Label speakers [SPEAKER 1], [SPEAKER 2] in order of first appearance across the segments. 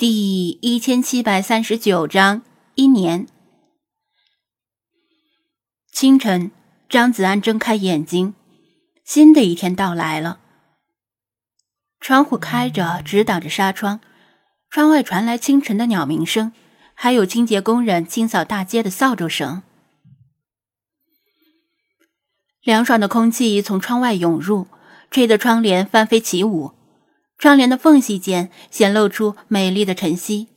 [SPEAKER 1] 第一千七百三十九章一年。清晨，张子安睁开眼睛，新的一天到来了。窗户开着，直挡着纱窗，窗外传来清晨的鸟鸣声，还有清洁工人清扫大街的扫帚声。凉爽的空气从窗外涌入，吹得窗帘翻飞起舞。窗帘的缝隙间显露出美丽的晨曦。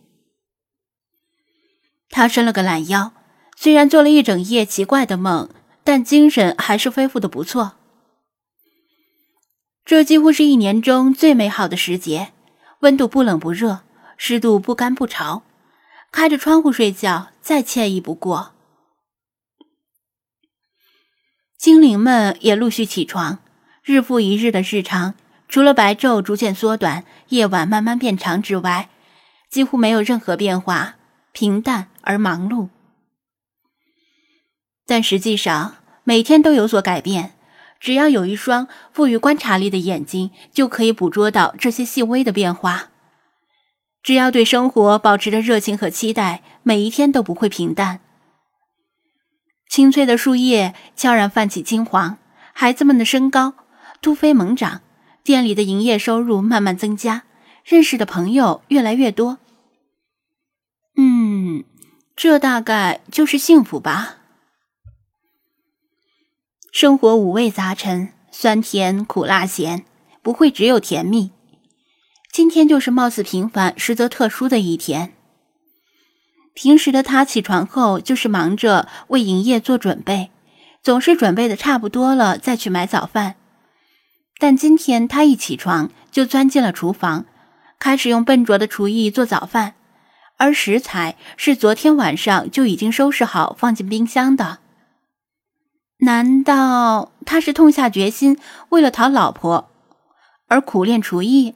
[SPEAKER 1] 他伸了个懒腰，虽然做了一整夜奇怪的梦，但精神还是恢复的不错。这几乎是一年中最美好的时节，温度不冷不热，湿度不干不潮，开着窗户睡觉再惬意不过。精灵们也陆续起床，日复一日的日常。除了白昼逐渐缩短，夜晚慢慢变长之外，几乎没有任何变化，平淡而忙碌。但实际上，每天都有所改变。只要有一双富于观察力的眼睛，就可以捕捉到这些细微的变化。只要对生活保持着热情和期待，每一天都不会平淡。青翠的树叶悄然泛起金黄，孩子们的身高突飞猛涨。店里的营业收入慢慢增加，认识的朋友越来越多。嗯，这大概就是幸福吧。生活五味杂陈，酸甜苦辣咸，不会只有甜蜜。今天就是貌似平凡，实则特殊的一天。平时的他起床后就是忙着为营业做准备，总是准备的差不多了再去买早饭。但今天他一起床就钻进了厨房，开始用笨拙的厨艺做早饭，而食材是昨天晚上就已经收拾好放进冰箱的。难道他是痛下决心为了讨老婆而苦练厨艺？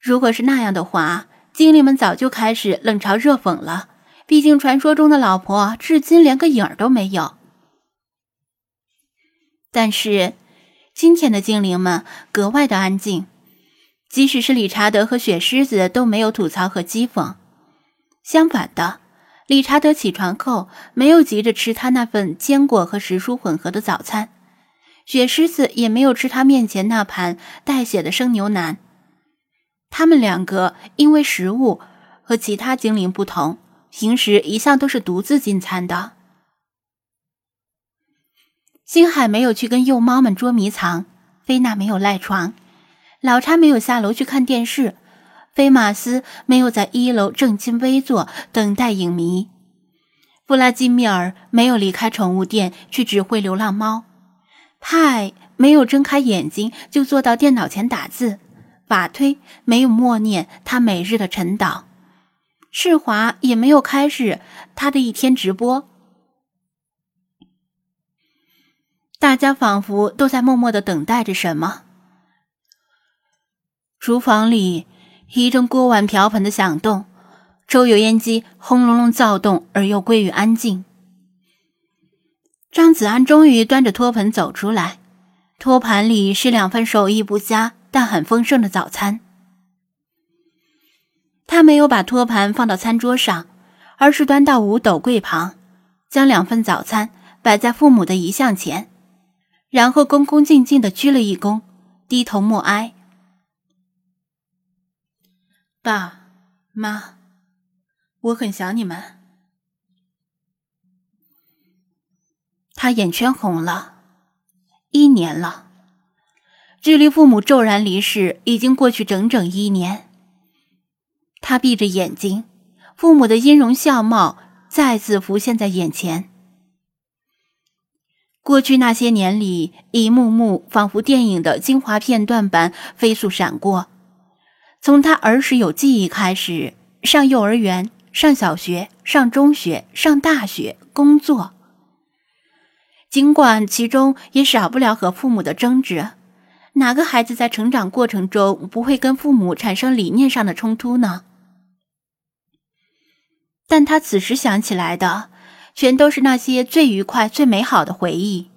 [SPEAKER 1] 如果是那样的话，精灵们早就开始冷嘲热讽了。毕竟传说中的老婆至今连个影儿都没有。但是。今天的精灵们格外的安静，即使是理查德和雪狮子都没有吐槽和讥讽。相反的，理查德起床后没有急着吃他那份坚果和时蔬混合的早餐，雪狮子也没有吃他面前那盘带血的生牛腩。他们两个因为食物和其他精灵不同，平时一向都是独自进餐的。星海没有去跟幼猫们捉迷藏，菲娜没有赖床，老查没有下楼去看电视，菲马斯没有在一楼正襟危坐等待影迷，布拉基米尔没有离开宠物店去指挥流浪猫，派没有睁开眼睛就坐到电脑前打字，法推没有默念他每日的晨祷，世华也没有开始他的一天直播。大家仿佛都在默默的等待着什么。厨房里一阵锅碗瓢盆的响动，抽油烟机轰隆隆躁动而又归于安静。张子安终于端着托盘走出来，托盘里是两份手艺不佳但很丰盛的早餐。他没有把托盘放到餐桌上，而是端到五斗柜旁，将两份早餐摆在父母的遗像前。然后恭恭敬敬的鞠了一躬，低头默哀。爸妈，我很想你们。他眼圈红了，一年了，距离父母骤然离世已经过去整整一年。他闭着眼睛，父母的音容笑貌再次浮现在眼前。过去那些年里，一幕幕仿佛电影的精华片段般飞速闪过。从他儿时有记忆开始，上幼儿园、上小学、上中学、上大学、工作。尽管其中也少不了和父母的争执，哪个孩子在成长过程中不会跟父母产生理念上的冲突呢？但他此时想起来的。全都是那些最愉快、最美好的回忆。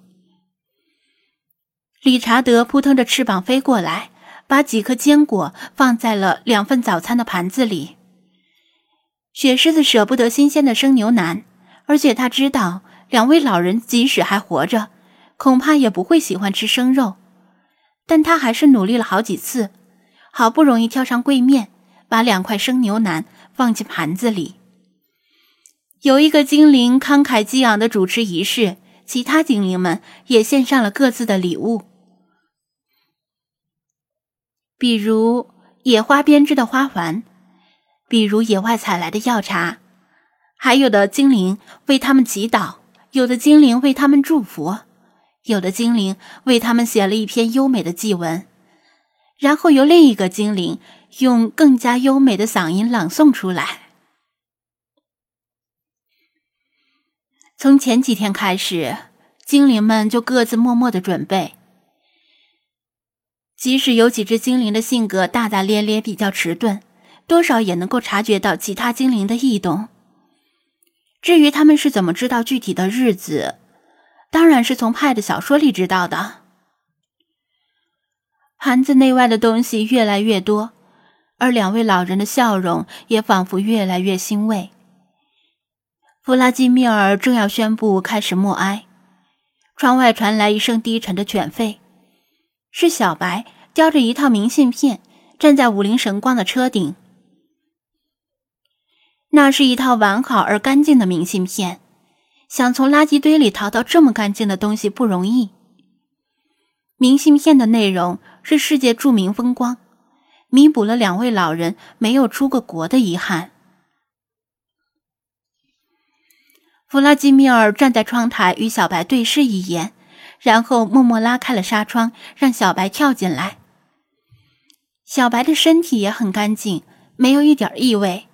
[SPEAKER 1] 理查德扑腾着翅膀飞过来，把几颗坚果放在了两份早餐的盘子里。雪狮子舍不得新鲜的生牛腩，而且他知道两位老人即使还活着，恐怕也不会喜欢吃生肉。但他还是努力了好几次，好不容易挑上柜面，把两块生牛腩放进盘子里。有一个精灵慷慨激昂的主持仪式，其他精灵们也献上了各自的礼物，比如野花编织的花环，比如野外采来的药茶，还有的精灵为他们祈祷，有的精灵为他们祝福，有的精灵为他们写了一篇优美的祭文，然后由另一个精灵用更加优美的嗓音朗诵出来。从前几天开始，精灵们就各自默默的准备。即使有几只精灵的性格大大咧咧、比较迟钝，多少也能够察觉到其他精灵的异动。至于他们是怎么知道具体的日子，当然是从派的小说里知道的。盘子内外的东西越来越多，而两位老人的笑容也仿佛越来越欣慰。弗拉基米尔正要宣布开始默哀，窗外传来一声低沉的犬吠，是小白叼着一套明信片站在五菱神光的车顶。那是一套完好而干净的明信片，想从垃圾堆里淘到这么干净的东西不容易。明信片的内容是世界著名风光，弥补了两位老人没有出过国的遗憾。弗拉基米尔站在窗台与小白对视一眼，然后默默拉开了纱窗，让小白跳进来。小白的身体也很干净，没有一点异味，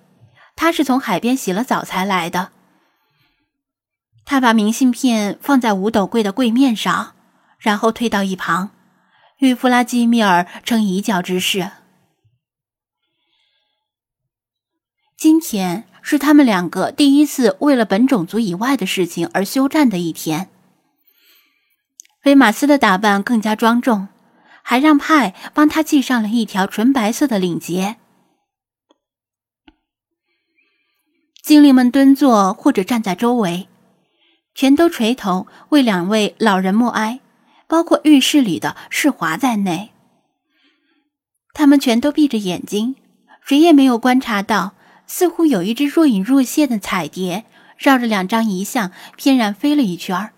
[SPEAKER 1] 他是从海边洗了澡才来的。他把明信片放在五斗柜的柜面上，然后退到一旁，与弗拉基米尔呈一角之势。今天。是他们两个第一次为了本种族以外的事情而休战的一天。威马斯的打扮更加庄重，还让派帮他系上了一条纯白色的领结。精灵们蹲坐或者站在周围，全都垂头为两位老人默哀，包括浴室里的世华在内。他们全都闭着眼睛，谁也没有观察到。似乎有一只若隐若现的彩蝶绕着两张遗像翩然飞了一圈儿，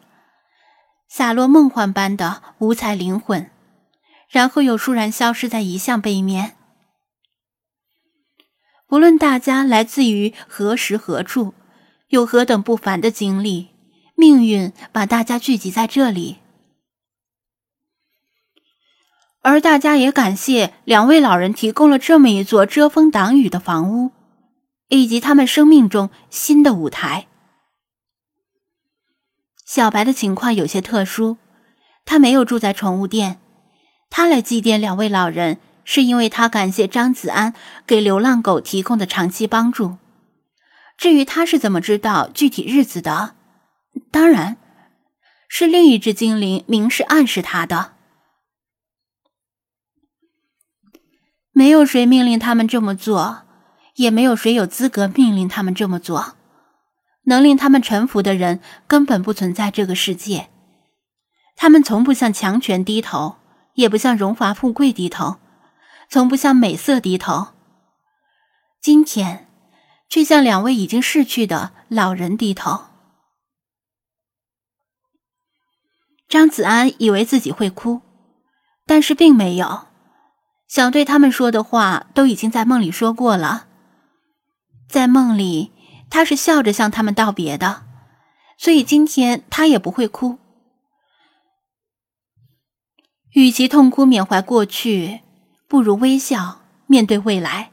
[SPEAKER 1] 洒落梦幻般的五彩灵魂，然后又倏然消失在遗像背面。不论大家来自于何时何处，有何等不凡的经历，命运把大家聚集在这里，而大家也感谢两位老人提供了这么一座遮风挡雨的房屋。以及他们生命中新的舞台。小白的情况有些特殊，他没有住在宠物店，他来祭奠两位老人，是因为他感谢张子安给流浪狗提供的长期帮助。至于他是怎么知道具体日子的，当然是另一只精灵明示暗示他的。没有谁命令他们这么做。也没有谁有资格命令他们这么做。能令他们臣服的人根本不存在这个世界。他们从不向强权低头，也不向荣华富贵低头，从不向美色低头。今天，却向两位已经逝去的老人低头。张子安以为自己会哭，但是并没有。想对他们说的话，都已经在梦里说过了。在梦里，他是笑着向他们道别的，所以今天他也不会哭。与其痛哭缅怀过去，不如微笑面对未来。